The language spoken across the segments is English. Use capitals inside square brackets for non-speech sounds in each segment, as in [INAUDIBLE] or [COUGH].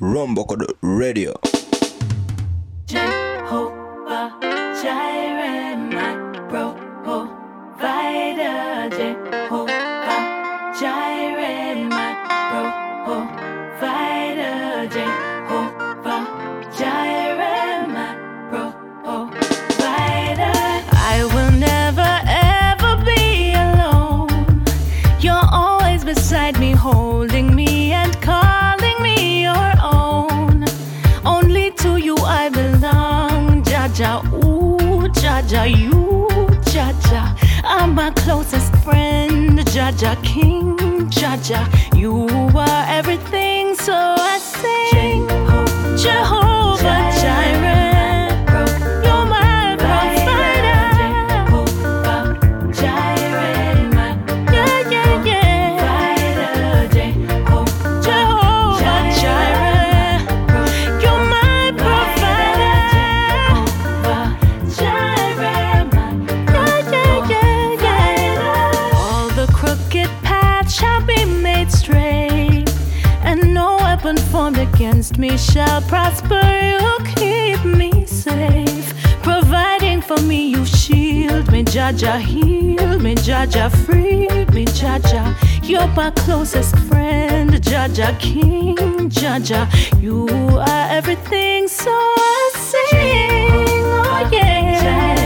Rombo Code Radio. Jaja, you, Jaja. I'm my closest friend, Jaja King, Jaja. You are everything, so I sing. Shall prosper. You keep me safe, providing for me. You shield me, Jaja, heal me, Jaja, free me, Jaja. You're my closest friend, Jaja, King, Jaja. You are everything, so I sing. Oh yeah.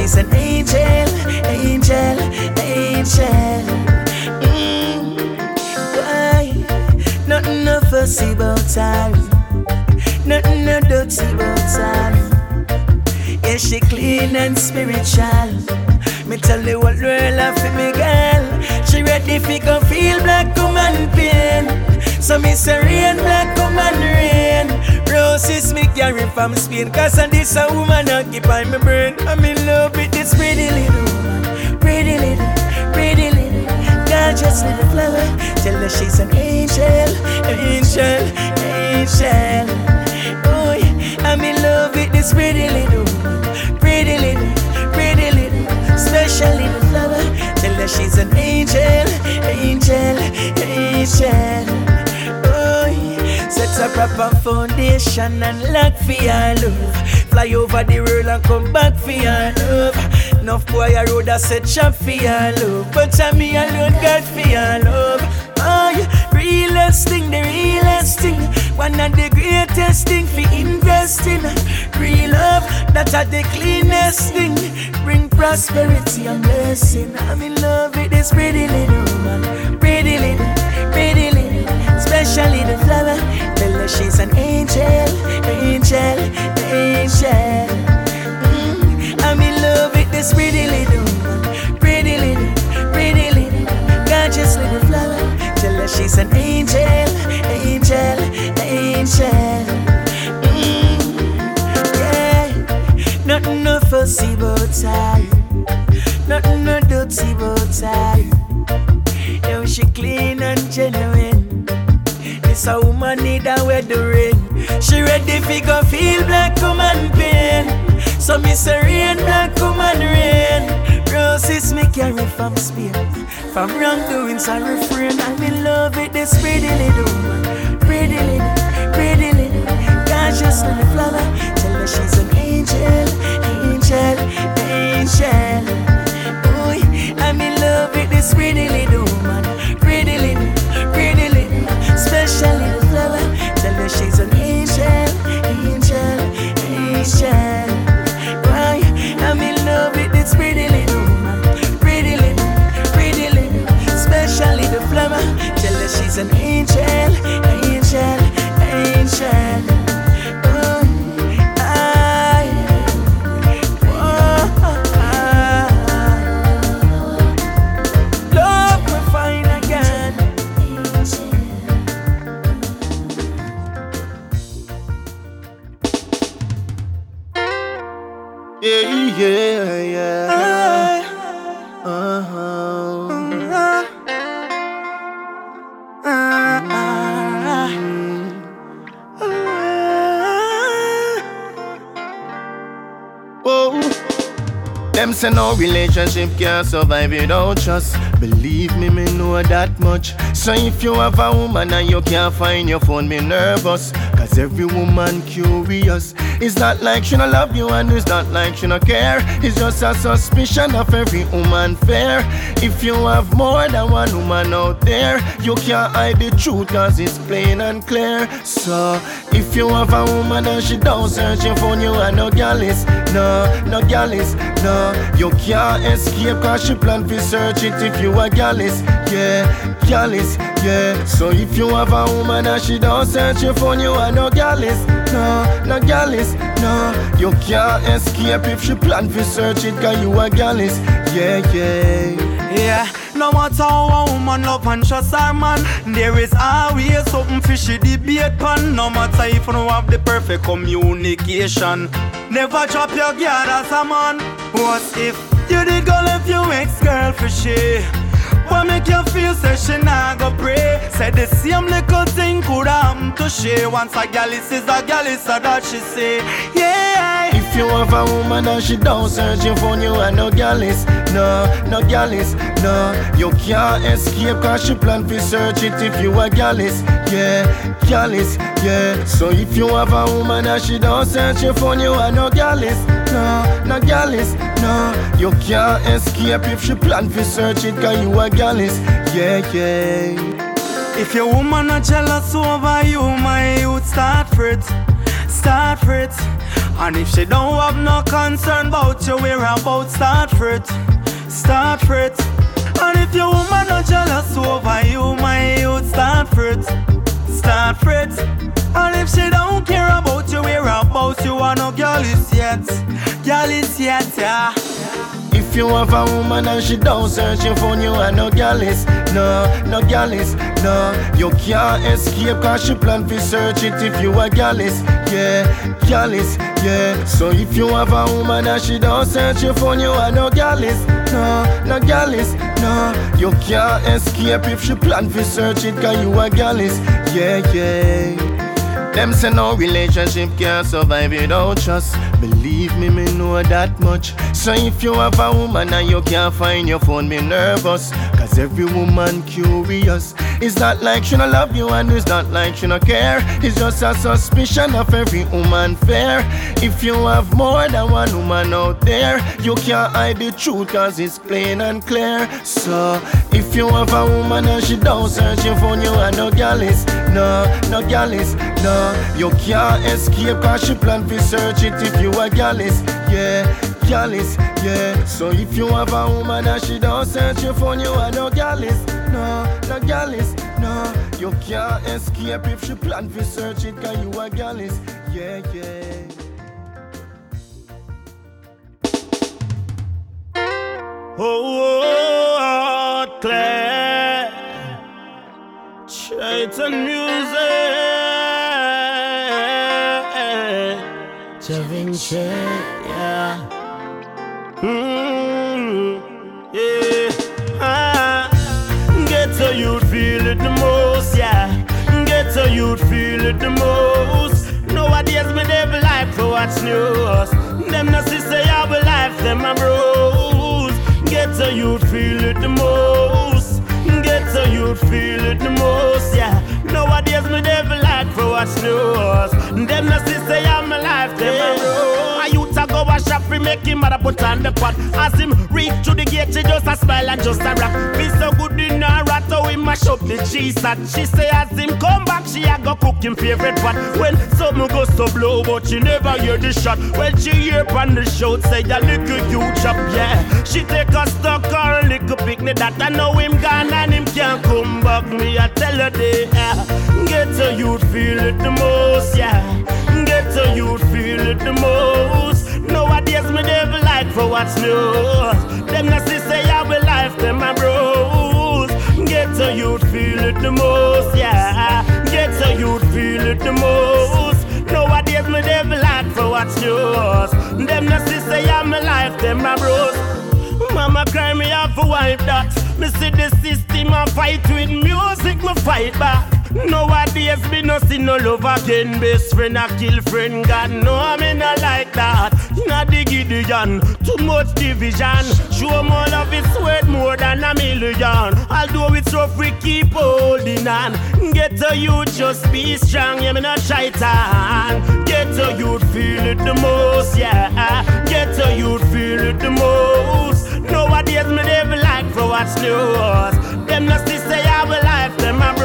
She's an angel, angel, angel. Mm. Why? Nothing no fussy about her. Nothing no dirty about her. Yeah, she clean and spiritual. Me tell the whole world I feel me girl. She ready fi go feel black woman pain. So me say rain, black woman rain. Roses me carry from Spain. Cause of this a woman occupy my brain. I'm in love with this pretty little woman. Pretty little, pretty little. Gorgeous little flower. Tell her she's an angel, angel, angel. Oh, I'm in love with this pretty little woman. Pretty little, pretty little. Special little flower. Tell her she's an angel, angel, angel. Set a proper foundation and lock for your love. Fly over the world and come back for your love. Enough boy a road a set trap for your love, but I me alone got for your love. Oh, yeah. realest thing, the realest thing. One of the greatest thing for investing. Real love, that's the cleanest thing. Bring prosperity and blessing. I'm in love with this pretty little woman. Pretty little, pretty little. Special little flower. She's an angel, angel, angel. Mm, I'm in love with this pretty little. Pretty little, pretty little. Gorgeous little flower. Tell her she's an angel, angel, angel. Mm, yeah. Nothing no fussy She ready fi go feel black woman pain. So me say rain, black woman rain. Roses me carry from Spain. From wrongdoings I refrain. I'm in love with this pretty little woman. Pretty little, pretty little. Gorgeous little flower. Tell her she's an angel, angel, angel. Boy, I'm in love with this pretty little Why? I'm in love with this pretty little. Pretty little, pretty little. Special little flower. Tell her she's an angel, angel, angel. Say no relationship can survive without trust. Believe me, me know that much. So if you have a woman and you can't find your phone, me nervous. Cause every woman curious. It's not like she not love you and it's not like she not care. It's just a suspicion of every woman fair. If you have more than one woman out there, you can't hide the truth cause it's plain and clear. So if you have a woman and she don't search your phone, you are no gallus. No, no gallus, no. You can't escape cause she plan to search it if you are gallus. Yeah, gallus, yeah. So if you have a woman and she don't search your phone, you are no gallus. No, no gallus, no. You can't escape if she plan to search it cause you are gallus. Yeah, yeah. Yeah, no matter how a woman love and trust her man, there is always something fishy debate pan. No matter if you don't have the perfect communication, never drop your guard as a man. What if you did go left your ex girl for she? What make you feel say she nah go pray? Say the same little thing could happen to she. Once a gal is a gal is a that she say. Yeah. If you have a woman and she don't search your phone, you are no gallus. No, no gallus, no. You can't escape cause she plan to search it if you are gallus. Yeah, gallus, yeah. So if you have a woman and she don't search your phone, you are no gallus. No, no gallus, no. You can't escape if she plan to search it cause you are gallus. Yeah, yeah. If your woman not jealous over you, my youth start fret, start fret. And if she don't have no concern about you, we whereabouts start fret, start fret. And if your woman not jealous over you, my youth start fret, start fret. And if she don't care about you, whereabouts you are no girl is yet, girl is yet, yeah. If you have a woman and she don't search your phone, you are no gallus. No, no gallus, no. You can't escape cause she plan to search it if you are gallus. Yeah, gallus, yeah. So if you have a woman and she don't search your phone, you are no gallus. No, no gallus, no. You can't escape if she plan to search it cause you are gallus. Yeah, yeah. Them say no relationship can survive without trust. Believe me, me know that much. So if you have a woman and you can't find your phone, me nervous. Cause every woman curious. It's not like she no love you and it's not like she no care. It's just a suspicion of every woman fair. If you have more than one woman out there, you can't hide the truth cause it's plain and clear. So if you have a woman and she don't search your phone, you are no gallus. No, no gallus. No, you can't escape cause she plan to search it if you a gallus. Yeah, gallus. Yeah. So if you have a woman and she don't search your phone, you are no gallus. No, no gallus. No, you can't escape if she plan to search it cause you a gallus. Yeah, yeah. Oh, oh, oh Claire, Chaitan music, Javinci, yeah. Mm, yeah. Ah, get so you feel it the most, yeah. Get so you feel it the most. Nowadays, me never like for what's news. Them no see say I will life, them a bros. Get so you feel it the most. Get so you feel it the most, yeah. Nowadays, me never like for what's news. Them no them a. I youth a go a shop, free make him mother put on the pot. As him reach to the gate, she just a smile and just a rap. Be so good in her rat, how he mash up the cheese at. She say as him come back, she a go cook him favorite pot. When something go so blow, but she never hear the shot. When she hear pan the shout, say a little you chop, yeah. She take a stock or a little picnic that I know him gone and him can't come back. Me I tell her they yeah. Get so you feel it the most, yeah. Get so you it the most. Nowadays me never like for what's new. Them not say I will life, them my bros. Get so you feel it the most, yeah. Get so you feel it the most. Nowadays me never like for what's new. Them not say I'm alive, them my bros. Mama cry me off for wipe that. Me see the system I fight with music, me fight back. Nowadays me no see no love again. Best friend a kill friend, God no me not like that. Not the Gideon, too much division. Show more love it's worth more than a million. Although it's rough, we keep holding on. Get to you, just be strong, yeah me not shaitan. Get to you, feel it the most, yeah. Get to you, feel it the most. Nowadays me never like for what's news. Them not see say I will life, them bros.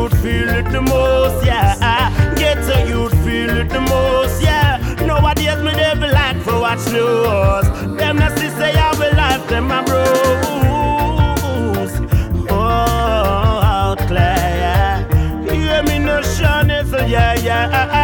To feel it the most, yeah. Get to you, feel it the most, yeah. Nowadays me never like for what's news. Them not see say I will life, them my bros. Oh, out clear, yeah. You hear me no shine, so yeah, yeah.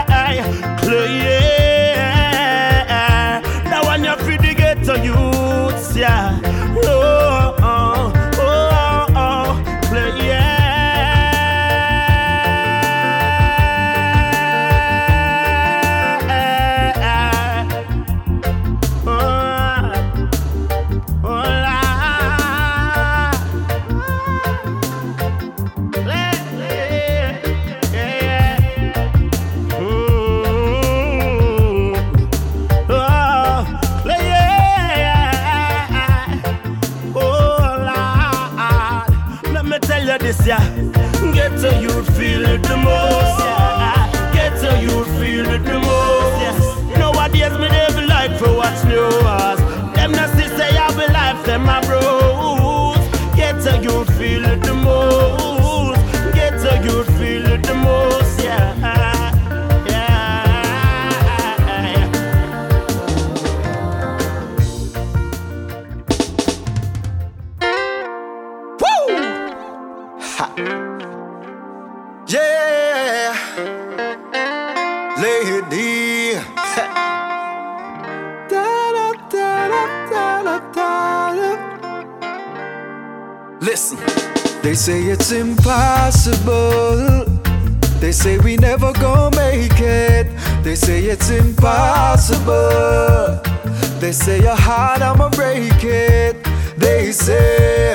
They say you're hard, I'ma break it. They say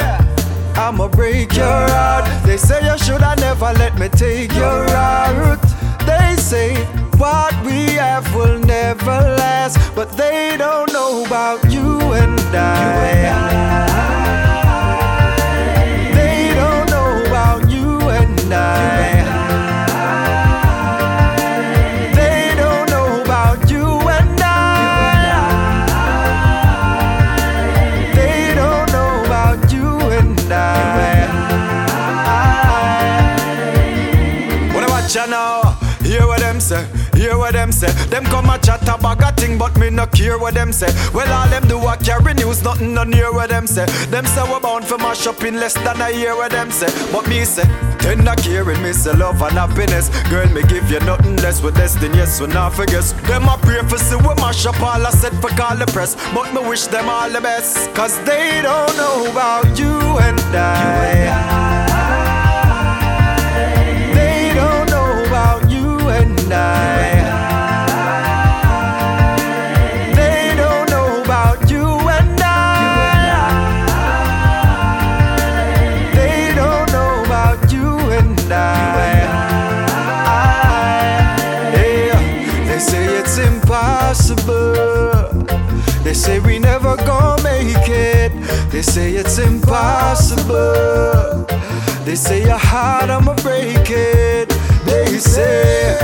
I'ma break your heart. They say you should have never let me take your heart. They say what we have will never last, but they don't know about you and I. a chat a bag a thing, but me no care what them say. Well, all them do a carry news, nothing no near what them say. Them say we bound for mash up in less than a year what them say. But me say, tender caring, me say love and happiness. Girl, me give you nothing less with destiny, yes, we not forget. Them a pray for see we mash up all I said for call the press. But me wish them all the best, cause they don't know about you and They say it's impossible. They say your heart, I'ma break it. They say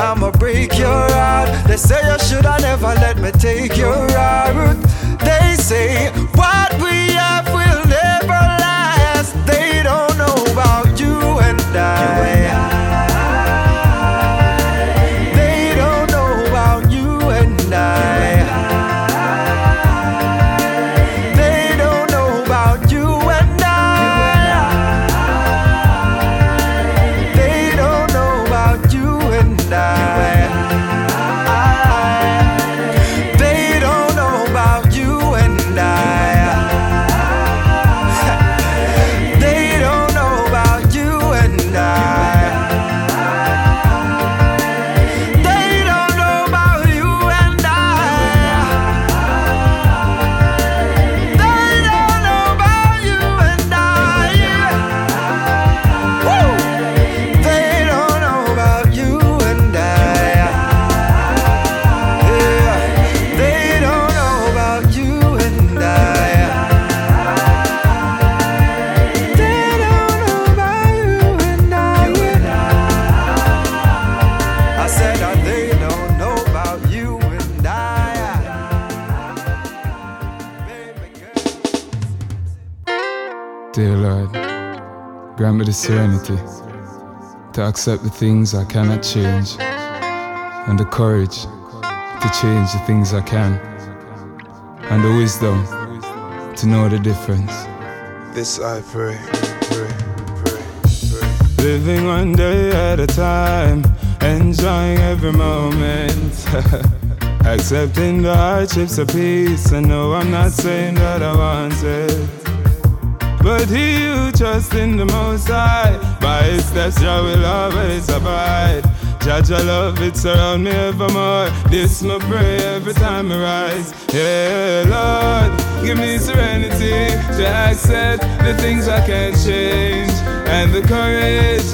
I'ma break your heart. They say oh, you shoulda never let me take your heart. They say what grant me the serenity to accept the things I cannot change and the courage to change the things I can and the wisdom to know the difference. This I pray, pray, pray, pray. Living one day at a time, enjoying every moment. [LAUGHS] Accepting the hardships of peace. I know I'm not saying that I want it. But he who trusts in the Most High, by his steps Jah will always abide. Judge, I love it surround me evermore. This my prayer every time I rise. Yeah, Lord, give me serenity to accept the things I can't change, and the courage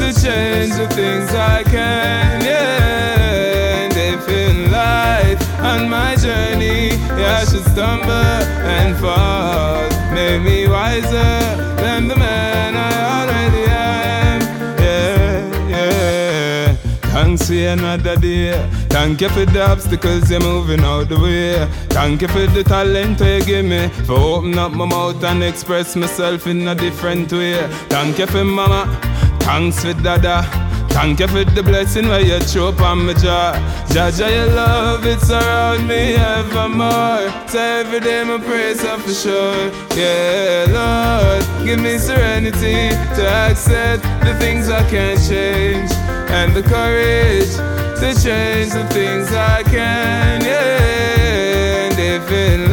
to change the things I can. Yeah, and if in life on my journey, yeah, I should stumble and fall. Make me wiser than the man I already am. Yeah, yeah. Thanks for another day. Thank you for the obstacles you're moving out the way. Thank you for the talent you give me. For open up my mouth and express myself in a different way. Thank you for mama. Thanks for dada. Thank you for the blessing where you throw on my jaw. Jaja, your love, it's around me evermore. So every day my praise up for sure. Yeah, Lord, give me serenity to accept the things I can't change. And the courage to change the things I can. Yeah, and if in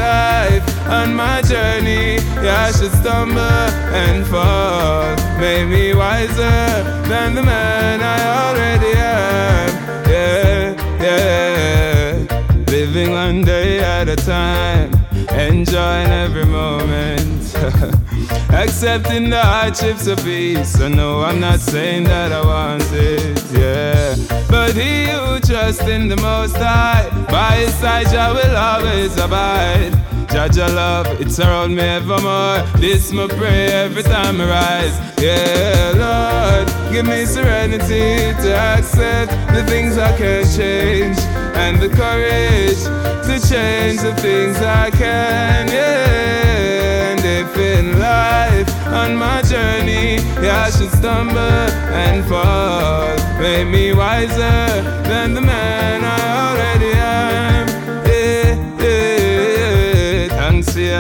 on my journey, yeah, I should stumble and fall. Make me wiser than the man I already am. Yeah, yeah. Living one day at a time, enjoying every moment. [LAUGHS] Accepting the hardships of peace. I know I'm not saying that I want it, yeah. But he who trusts in the Most High, by his side, I will always abide. Jaja love, it's around me evermore. This my prayer every time I rise. Yeah, Lord, give me serenity to accept the things I can't change, and the courage to change the things I can. Yeah, and if in life on my journey, yeah, I should stumble and fall. Make me wiser than the man I already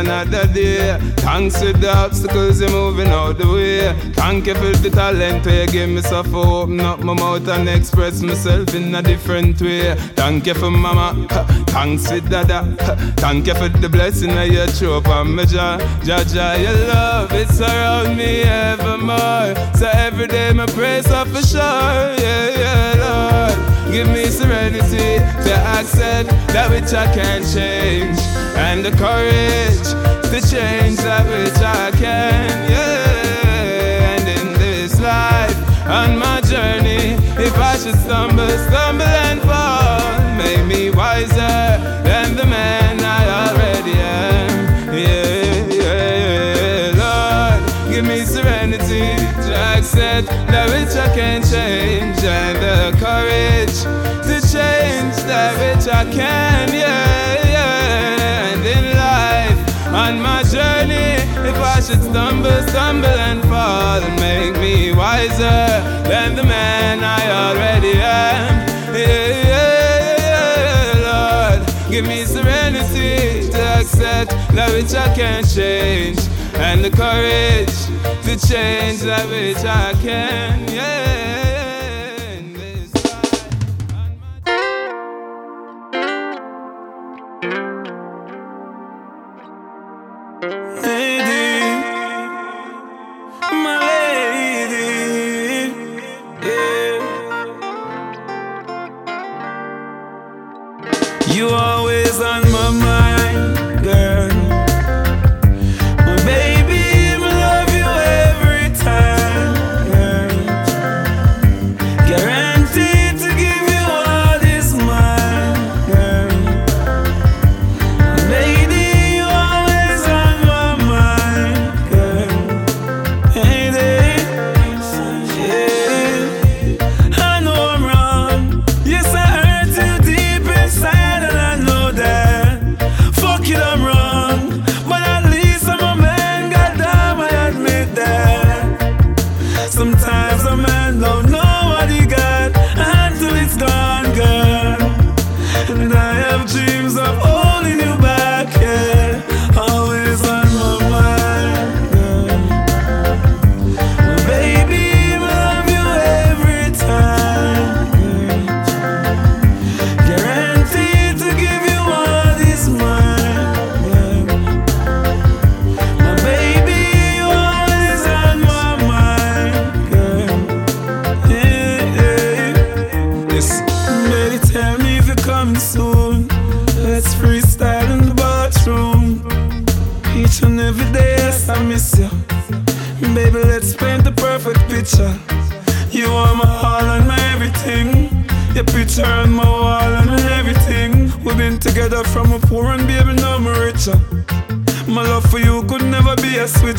another day. Thanks for the obstacles you're moving out the way. Thank you for the talent where you give me so for open up my mouth and express myself in a different way. Thank you for mama. [LAUGHS] Thanks for dada. Thank you for the blessing that you throw upon me, Jah. Jah, your love, it's around me evermore. So every day my praise up for sure. Yeah, yeah, Lord. Give me serenity to accept that which I can't change. And the courage to change that which I can. Yeah. And in this life, on my journey, if I should stumble, stumble and fall, should stumble, stumble and fall, and make me wiser than the man I already am. Yeah, yeah, yeah, Lord, give me serenity to accept that which I can't change, and the courage to change that which I can. Yeah. You always on my mind,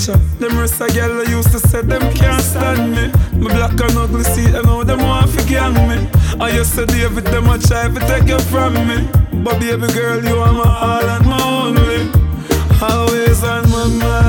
a switcher. Them rest a girl I used to say them can't stand me. My black and ugly see I know them want to gang me. I used to deal with them I try to take you from me. But baby girl, you are my all and my only. Always on my mind,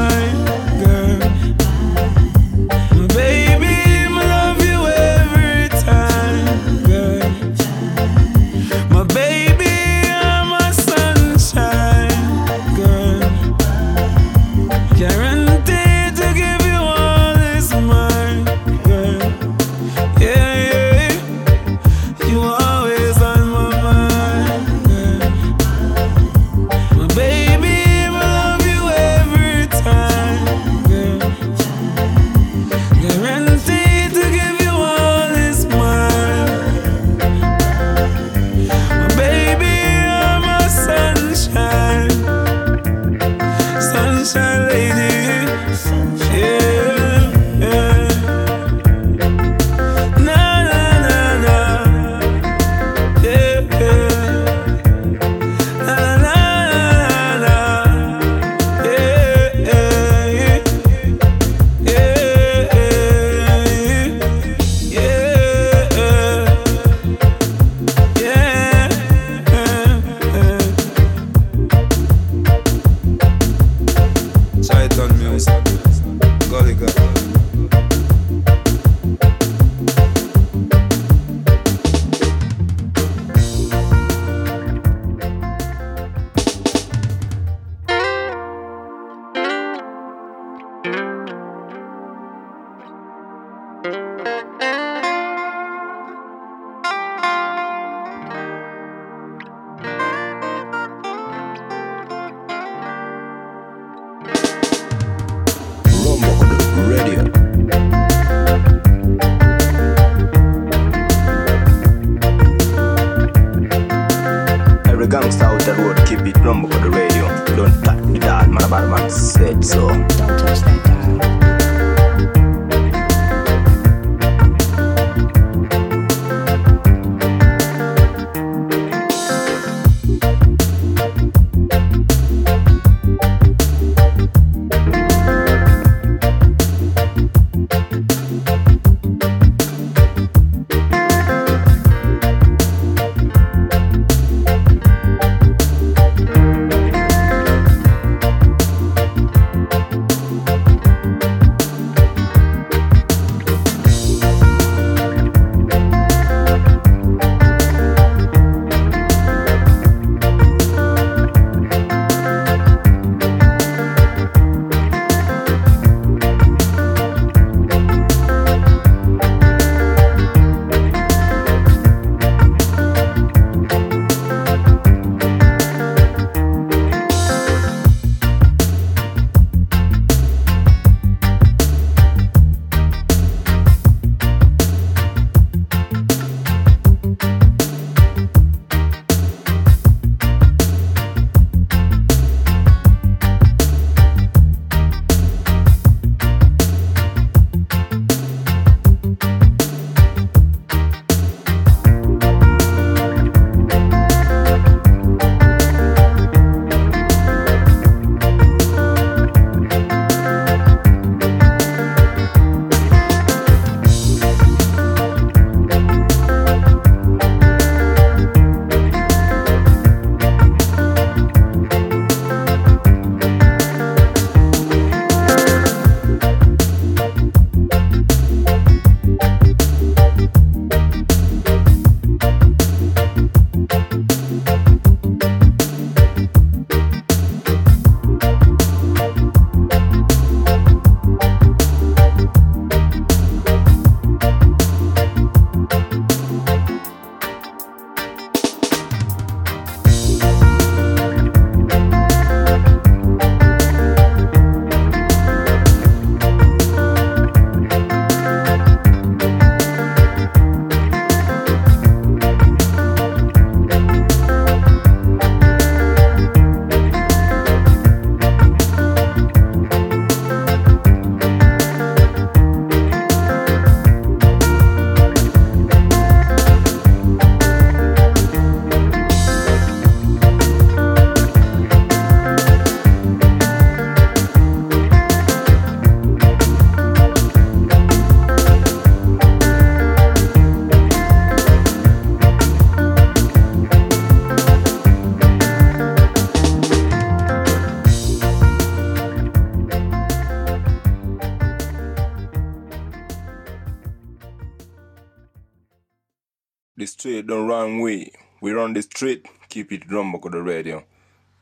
on the street, keep it Rombokodo radio.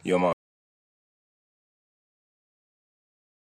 your man.